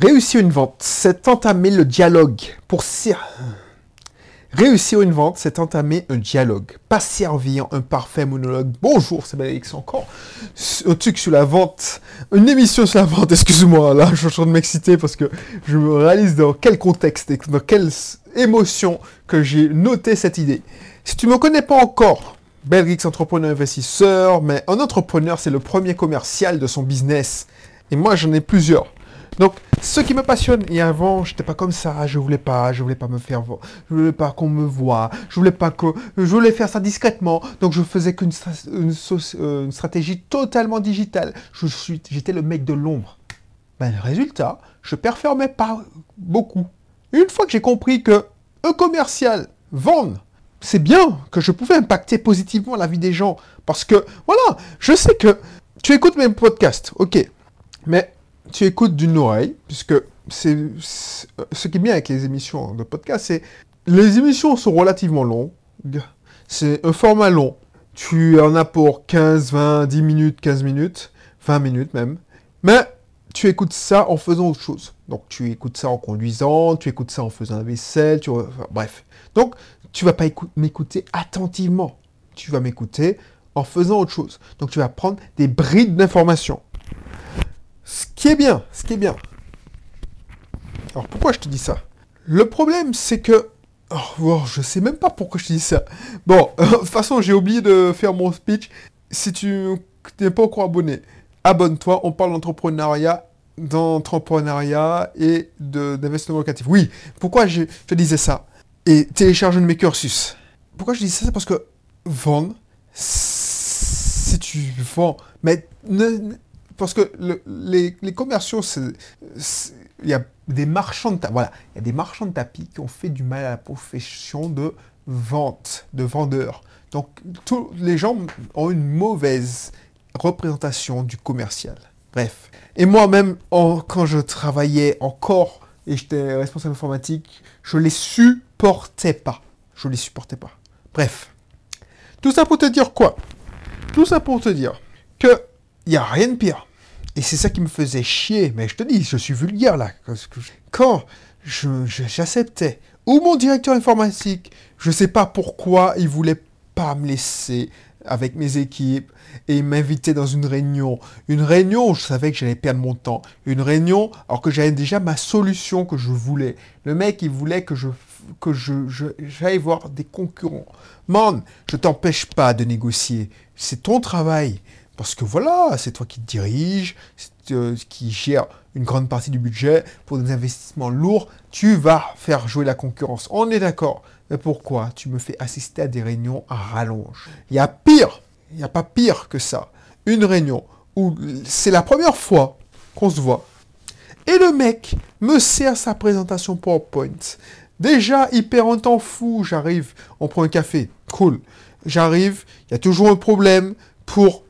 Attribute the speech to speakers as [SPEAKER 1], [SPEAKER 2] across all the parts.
[SPEAKER 1] Réussir une vente, c'est entamer le dialogue pour Réussir une vente, c'est entamer un dialogue, pas servir un parfait monologue. Bonjour, c'est Bélix encore. Un truc sur la vente, une émission sur la vente, excuse-moi, là je suis en train de m'exciter parce que je me réalise dans quel contexte et dans quelle émotion que j'ai noté cette idée. Si tu me connais pas encore, Belrix entrepreneur investisseur, mais un entrepreneur c'est le premier commercial de son business. Et moi j'en ai plusieurs. Donc, ce qui me passionne, et avant, j'étais pas comme ça, je voulais pas, je voulais pas me faire voir, je voulais pas qu'on me voit, je voulais pas que, je voulais faire ça discrètement, donc je faisais qu'une euh, une stratégie totalement digitale. Je suis, j'étais le mec de l'ombre. Ben, le résultat, je performais pas beaucoup. Une fois que j'ai compris que un commercial vendre, c'est bien que je pouvais impacter positivement la vie des gens, parce que, voilà, je sais que tu écoutes mes podcasts, ok, mais tu écoutes d'une oreille, puisque c'est ce qui est bien avec les émissions de podcast, c'est les émissions sont relativement longues. C'est un format long. Tu en as pour 15, 20, 10 minutes, 15 minutes, 20 minutes même. Mais tu écoutes ça en faisant autre chose. Donc tu écoutes ça en conduisant, tu écoutes ça en faisant la vaisselle, tu... bref. Donc tu vas pas écou- m'écouter attentivement. Tu vas m'écouter en faisant autre chose. Donc tu vas prendre des brides d'informations. Ce qui est bien, ce qui est bien. Alors pourquoi je te dis ça? Le problème c'est que... Oh, oh, je sais même pas pourquoi je te dis ça. Bon, de toute façon j'ai oublié de faire mon speech. Si tu n'es pas encore abonné, abonne-toi. On parle d'entrepreneuriat, d'entrepreneuriat et d'investissement locatif. Oui, pourquoi je, te disais ça? Et télécharge un de mes cursus. Pourquoi je dis ça? C'est parce que vendre, si tu vends, mais ne- parce que le- les, commerciaux, il y a des marchands de tapis, voilà, il y a des marchands de tapis qui ont fait du mal à la profession de vente, de vendeur. Donc, tous les gens ont une mauvaise représentation du commercial. Bref. Et moi-même, quand je travaillais encore et j'étais responsable informatique, je les supportais pas. Je les supportais pas. Bref. Tout ça pour te dire quoi? Tout ça pour te dire que il y a rien de pire. Et c'est ça qui me faisait chier. Mais je te dis, je suis vulgaire là. Quand je- je- j'acceptais, ou mon directeur informatique, je sais pas pourquoi il voulait pas me laisser avec mes équipes et il m'invitait dans une réunion. Une réunion où je savais que j'allais perdre mon temps. Une réunion alors que j'avais déjà ma solution que je voulais. Le mec, il voulait que je que je- j'aille voir des concurrents. Man, je t'empêche pas de négocier. C'est ton travail. Parce que voilà, c'est toi qui te dirige, euh, qui gère une grande partie du budget pour des investissements lourds. Tu vas faire jouer la concurrence. On est d'accord. Mais pourquoi tu me fais assister à des réunions à rallonge? Il y a pire. Il n'y a pas pire que ça. Une réunion où c'est la première fois qu'on se voit. Et le mec me sert sa présentation PowerPoint. Déjà, il perd un temps fou. J'arrive, on prend un café. Cool. J'arrive, il y a toujours un problème pour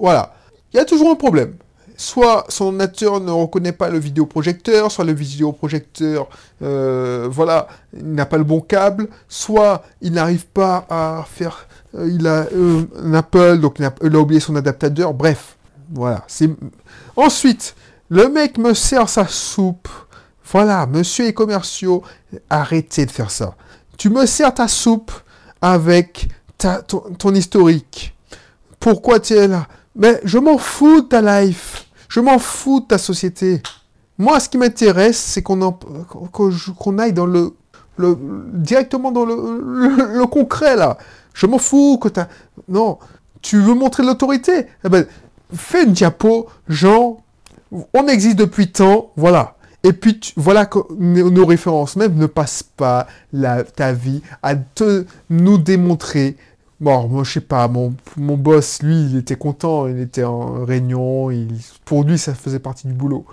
[SPEAKER 1] Voilà. Il y a toujours un problème. Soit son ordinateur ne reconnaît pas le vidéoprojecteur, soit le vidéoprojecteur, euh, voilà, il n'a pas le bon câble, soit il n'arrive pas à faire, euh, il a euh, un Apple, donc il a, oublié son adaptateur, bref, voilà. C'est Ensuite, le mec me sert sa soupe. Voilà, monsieur les commerciaux, arrêtez de faire ça. Tu me sers ta soupe avec ta, ton historique. Pourquoi tu es là? Mais je m'en fous de ta life. Je m'en fous de ta société. Moi, ce qui m'intéresse, c'est qu'on aille dans le, directement dans le, concret là. Je m'en fous que t'as. Non, tu veux montrer l'autorité? Eh ben, fais une diapo, genre, on existe depuis tant, voilà. Et puis, tu- voilà que nos références même ne passent pas ta vie à te nous démontrer. Bon, moi, je sais pas, mon, boss, lui, il était content, il était en réunion, pour lui, ça faisait partie du boulot.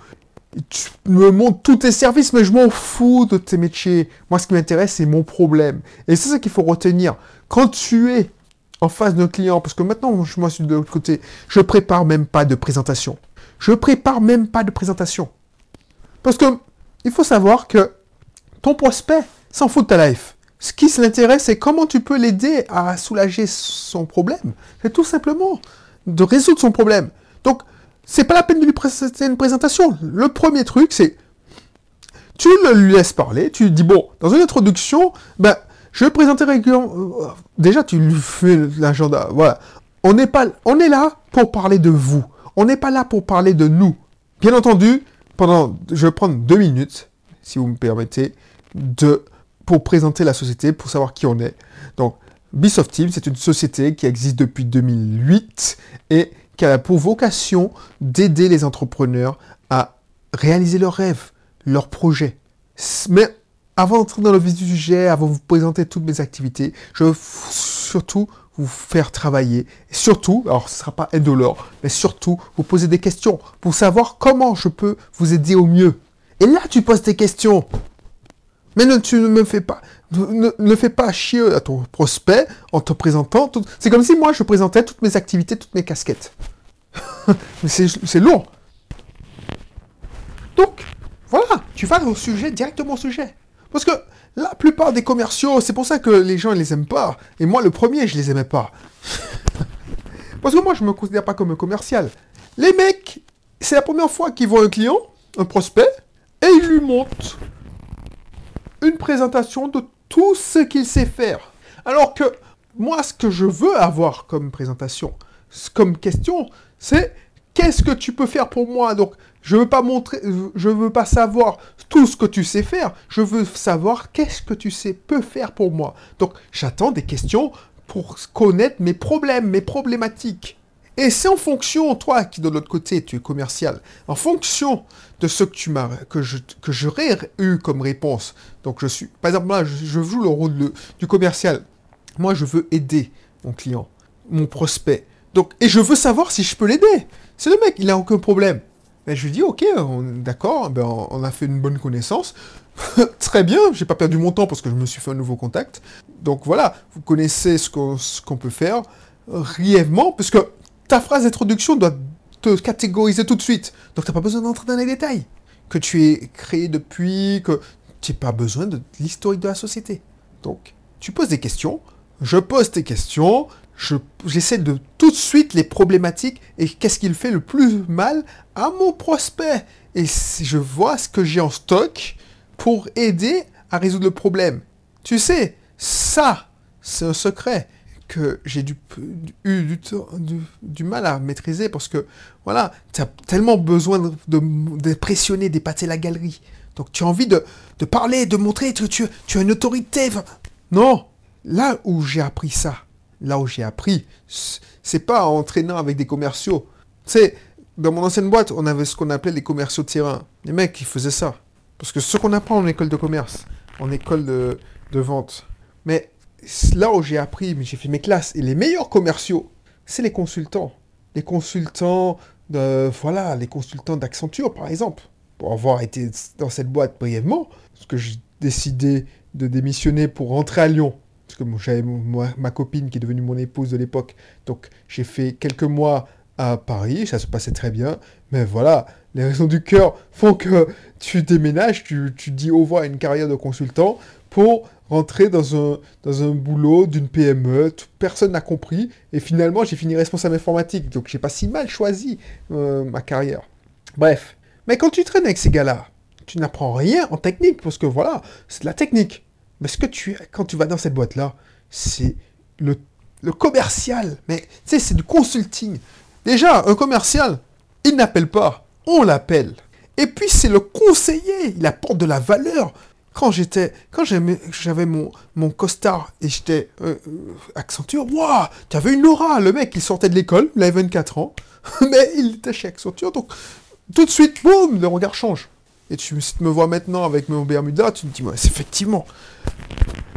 [SPEAKER 1] Tu me montres tous tes services, mais je m'en fous de tes métiers. Moi, ce qui m'intéresse, c'est mon problème. Et c'est ça qu'il faut retenir. Quand tu es en face d'un client, parce que maintenant, je moi, je suis de l'autre côté, je prépare même pas de présentation. Je prépare même pas de présentation. Parce que il faut savoir que ton prospect s'en fout de ta life. Ce qui l'intéresse, c'est comment tu peux l'aider à soulager son problème. C'est tout simplement de résoudre son problème. Donc, c'est pas la peine de lui présenter une présentation. Le premier truc, c'est tu le laisses parler, tu dis bon, dans une introduction, ben je vais présenter régulièrement. Euh, déjà, tu lui fais l'agenda. Voilà. On n'est pas, on est là pour parler de vous. On n'est pas là pour parler de nous. Bien entendu, pendant, je vais prendre deux minutes, si vous me permettez, de, pour présenter la société, pour savoir qui on est. Donc, Bisoft Team, c'est une société qui existe depuis 2008 et qui a pour vocation d'aider les entrepreneurs à réaliser leurs rêves, leurs projets. Mais avant d'entrer dans le vif du sujet, avant de vous présenter toutes mes activités, je veux surtout vous faire travailler. Surtout, alors ce ne sera pas indolore, mais surtout vous poser des questions pour savoir comment je peux vous aider au mieux. Et là, tu poses tes questions. Mais ne, tu ne me fais pas, ne, fais pas chier à ton prospect en te présentant. C'est comme si moi je présentais toutes mes activités, toutes mes casquettes. Mais c'est lourd. Donc, voilà, tu vas au sujet, directement au sujet. Parce que la plupart des commerciaux, c'est pour ça que les gens ne les aiment pas. Et moi, le premier, je les aimais pas. Parce que moi, je me considère pas comme un commercial. Les mecs, c'est la première fois qu'ils voient un client, un prospect, et ils lui montrent une présentation de tout ce qu'il sait faire. Alors que moi, ce que je veux avoir comme présentation, comme question, c'est qu'est-ce que tu peux faire pour moi? Donc, je veux pas montrer, je veux pas savoir tout ce que tu sais faire. Je veux savoir qu'est-ce que tu sais peut faire pour moi. Donc, j'attends des questions pour connaître mes problèmes, mes problématiques. Et c'est en fonction, toi qui de l'autre côté, tu es commercial, en fonction de ce que tu m'as, que que j'aurais eu comme réponse. Donc je suis, par exemple, moi, je, joue le rôle du commercial. Moi, je veux aider mon client, mon prospect. Donc, et je veux savoir si je peux l'aider. C'est le mec, il a aucun problème. Mais je lui dis, ok, d'accord, ben, on a fait une bonne connaissance. Très bien, j'ai pas perdu mon temps parce que je me suis fait un nouveau contact. Donc voilà, vous connaissez ce qu'on peut faire brièvement, puisque ta phrase d'introduction doit te catégoriser tout de suite. Donc tu n'as pas besoin d'entrer dans les détails. Que tu es créé depuis, que tu n'as pas besoin de l'historique de la société. Donc, tu poses des questions, je pose tes questions, j'essaie de tout de suite les problématiques et qu'est-ce qu'il fait le plus mal à mon prospect. Et je vois ce que j'ai en stock pour aider à résoudre le problème. Tu sais, ça, c'est un secret que j'ai du, eu du, mal à maîtriser parce que, voilà, tu as tellement besoin de, de, pressionner, d'épater la galerie. Donc tu as envie de, parler, de montrer que tu, as une autorité. Non, là où j'ai appris ça, là où j'ai appris, c'est pas en entraînant avec des commerciaux. C'est dans mon ancienne boîte, on avait ce qu'on appelait les commerciaux de terrain. Les mecs, ils faisaient ça. Parce que ce qu'on apprend en école de commerce, en école de vente, mais là où j'ai appris, j'ai fait mes classes, et les meilleurs commerciaux, c'est les consultants. Les consultants de, voilà, les consultants d'Accenture, par exemple. Pour avoir été dans cette boîte brièvement, parce que j'ai décidé de démissionner pour rentrer à Lyon. Parce que j'avais ma copine qui est devenue mon épouse de l'époque. Donc j'ai fait quelques mois à Paris, ça se passait très bien. Mais voilà, les raisons du cœur font que tu déménages, tu dis au revoir à une carrière de consultant pour rentrer dans un, boulot d'une PME, personne n'a compris, et finalement j'ai fini responsable informatique, donc j'ai pas si mal choisi euh, ma carrière. Bref, mais quand tu traînes avec ces gars-là, tu n'apprends rien en technique, parce que voilà, c'est de la technique. Mais ce que tu quand tu vas dans cette boîte-là, c'est le, le commercial, mais tu sais, c'est du consulting. Déjà, un commercial, il n'appelle pas, on l'appelle. Et puis c'est le conseiller, il apporte de la valeur quand j'étais, quand j'avais mon, mon costard et j'étais euh, euh, Accenture, waouh, tu avais une aura. Le mec, il sortait de l'école, il avait 24 ans, mais il était chez Accenture, donc tout de suite, boum, le regard change. Et tu me vois maintenant avec mon Bermuda, tu te dis, ouais, c'est effectivement.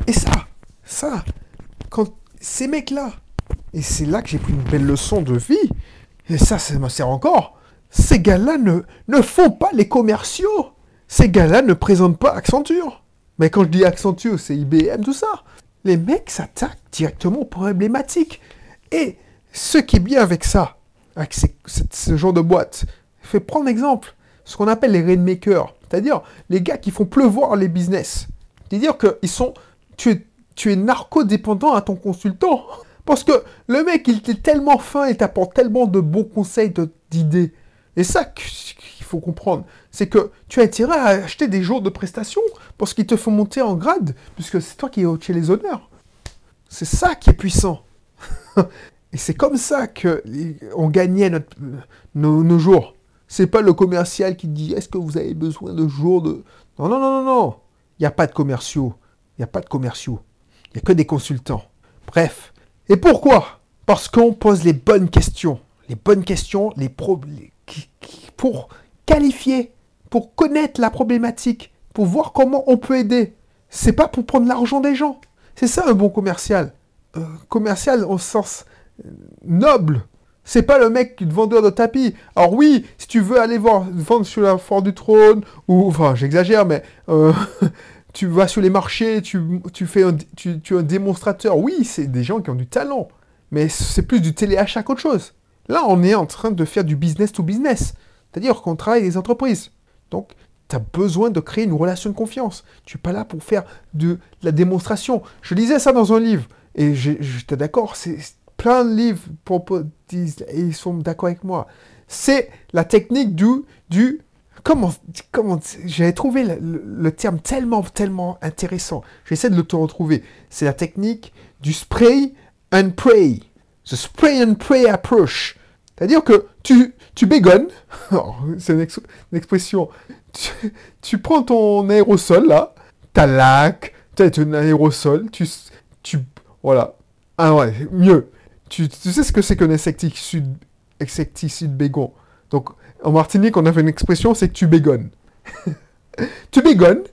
[SPEAKER 1] Et ça, ça, quand ces mecs-là, et c'est là que j'ai pris une belle leçon de vie, et ça, ça me sert encore, ces gars-là ne font pas les commerciaux. Ces gars-là ne présentent pas Accenture. Mais quand je dis Accenture, c'est IBM, tout ça. Les mecs s'attaquent directement aux problématiques. Et ce qui est bien avec ça, avec ce genre de boîte, fait prendre exemple, ce qu'on appelle les rainmakers, c'est-à-dire les gars qui font pleuvoir les business. C'est-à-dire que ils sont, tu es, tu es narco-dépendant à ton consultant. Parce que le mec, il est tellement fin et t'apporte tellement de bons conseils, d'idées. Et ça qu'il faut comprendre, c'est que tu as intérêt à acheter des jours de prestation parce qu'ils te font monter en grade, puisque c'est toi qui es les honneurs. C'est ça qui est puissant. Et c'est comme ça que on gagnait nos, nos jours. C'est pas le commercial qui dit est-ce que vous avez besoin de jours de. Non, non, non, non, non. Il n'y a pas de commerciaux. Il n'y a pas de commerciaux. Il n'y a que des consultants. Bref. Et pourquoi? Parce qu'on pose les bonnes questions. Les bonnes questions, les Pour qualifier, pour connaître la problématique, pour voir comment on peut aider. C'est pas pour prendre l'argent des gens. C'est ça un bon commercial. Un commercial au sens noble. C'est pas le mec vendeur de tapis. Alors oui, si tu veux aller voir, vendre sur la foire du trône, ou, enfin j'exagère, mais euh, tu vas sur les marchés, tu, fais un, tu, es un démonstrateur. Oui, c'est des gens qui ont du talent, mais c'est plus du téléachat qu'autre chose. Là, on est en train de faire du business to business. C'est-à-dire qu'on travaille les entreprises. Donc, tu as besoin de créer une relation de confiance. Tu n'es pas là pour faire de, la démonstration. Je lisais ça dans un livre, et j'étais d'accord, c'est plein de livres disent, et ils sont d'accord avec moi. C'est la technique du, du comment, comment j'avais trouvé le, terme tellement, tellement intéressant. J'essaie de le te retrouver. C'est la technique du spray and pray. The spray and pray approach. C'est-à-dire que tu, tu bégonnes, c'est une, expression, tu, prends ton aérosol là, ta lac, tu as un aérosol, tu, tu, voilà, ah ouais, mieux, tu, sais ce que c'est qu'un insecticide, insecticide bégon? Donc, en Martinique, on avait une expression, c'est que tu bégonnes. tu bégonnes,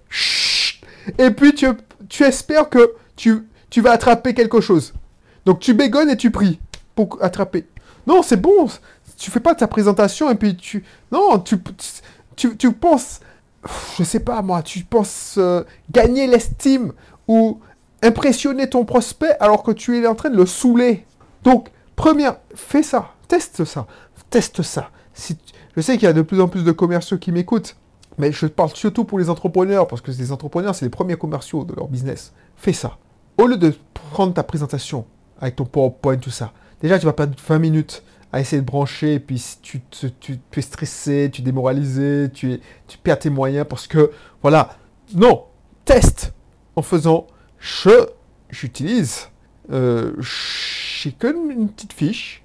[SPEAKER 1] et puis tu, tu espères que tu, tu vas attraper quelque chose. Donc, tu bégonnes et tu pries pour attraper. Non, c'est bon, tu fais pas ta présentation et puis tu... Non, tu, tu, tu penses... Je sais pas moi, tu penses euh, gagner l'estime ou impressionner ton prospect alors que tu es en train de le saouler. Donc, première, fais ça, teste ça, teste ça. Je sais qu'il y a de plus en plus de commerciaux qui m'écoutent, mais je parle surtout pour les entrepreneurs, parce que les entrepreneurs, c'est les premiers commerciaux de leur business. Fais ça. Au lieu de prendre ta présentation avec ton PowerPoint, tout ça, déjà, tu vas perdre 20 minutes à essayer de brancher, et puis tu, tu, es stressé, tu es démoralisé, tu, tu perds tes moyens, parce que, voilà, non, teste en faisant, je, j'utilise, euh, j'ai qu'une petite fiche,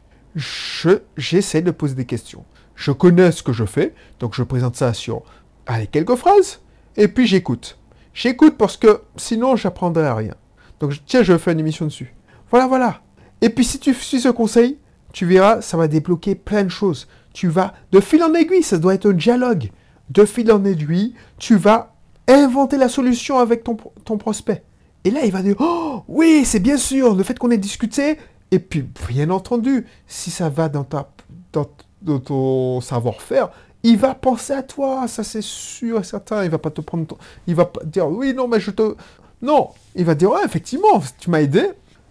[SPEAKER 1] j'essaie de poser des questions. Je connais ce que je fais, donc je présente ça sur allez, quelques phrases, et puis j'écoute. J'écoute parce que sinon j'apprendrai à rien. Donc tiens, je faire une émission dessus. Voilà, voilà. Et puis si tu suis ce conseil, tu verras, ça va débloquer plein de choses. Tu vas, de fil en aiguille, ça doit être un dialogue. De fil en aiguille, tu vas inventer la solution avec ton, prospect. Et là, il va dire, oh oui, c'est bien sûr, le fait qu'on ait discuté, et puis, bien entendu, si ça va dans, ta, dans, ton savoir-faire, il va penser à toi, ça c'est sûr et certain. Il va pas te prendre ton... Il va pas dire, oui, non, mais je te... Non, il va dire, ouais, effectivement, tu m'as aidé,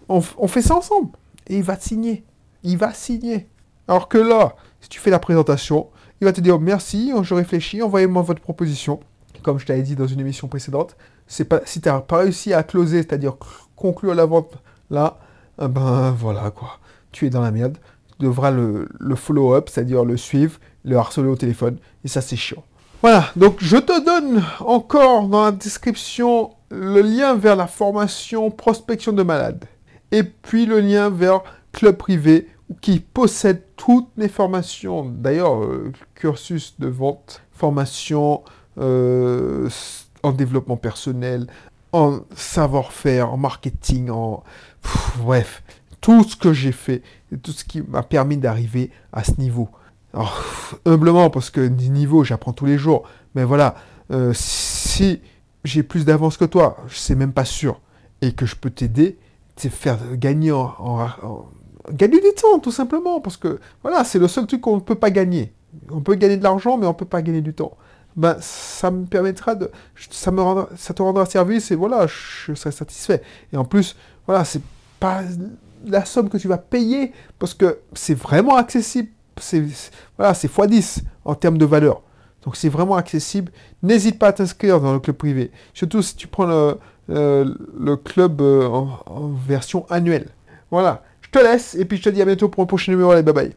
[SPEAKER 1] on, fait ça ensemble. Et il va te signer. Il va signer. Alors que là, si tu fais la présentation, il va te dire, merci, je réfléchis, envoyez-moi votre proposition. Comme je t'avais dit dans une émission précédente, c'est pas, si tu n'as pas réussi à closer, c'est-à-dire conclure la vente là, ah ben voilà quoi, tu es dans la merde. Tu devras le, follow-up, c'est-à-dire le suivre, le harceler au téléphone, et ça c'est chiant. Voilà, donc je te donne encore dans la description le lien vers la formation prospection de malades. Et puis le lien vers Club Privé qui possède toutes mes formations. D'ailleurs, euh, cursus de vente, formation euh, en développement personnel, en savoir-faire, en marketing, en... bref, tout ce que j'ai fait, et tout ce qui m'a permis d'arriver à ce niveau. Humblement, parce que niveau, j'apprends tous les jours. Mais voilà, euh, si j'ai plus d'avance que toi, je sais même pas sûr, et que je peux t'aider, c'est faire gagner en, gagner du temps, tout simplement, parce que voilà, c'est le seul truc qu'on ne peut pas gagner. On peut gagner de l'argent, mais on ne peut pas gagner du temps ben, ça me permettra de, ça me rendra, ça te rendra service et voilà, je serai satisfait. Et en plus, voilà, c'est pas la somme que tu vas payer parce que c'est vraiment accessible. C'est, voilà, c'est x10 en termes de valeur. Donc c'est vraiment accessible. N'hésite pas à t'inscrire dans le club privé. Surtout si tu prends le, le, club euh, en, en version annuelle. Voilà. Je te laisse et puis je te dis à bientôt pour un prochain numéro. Allez, bye bye.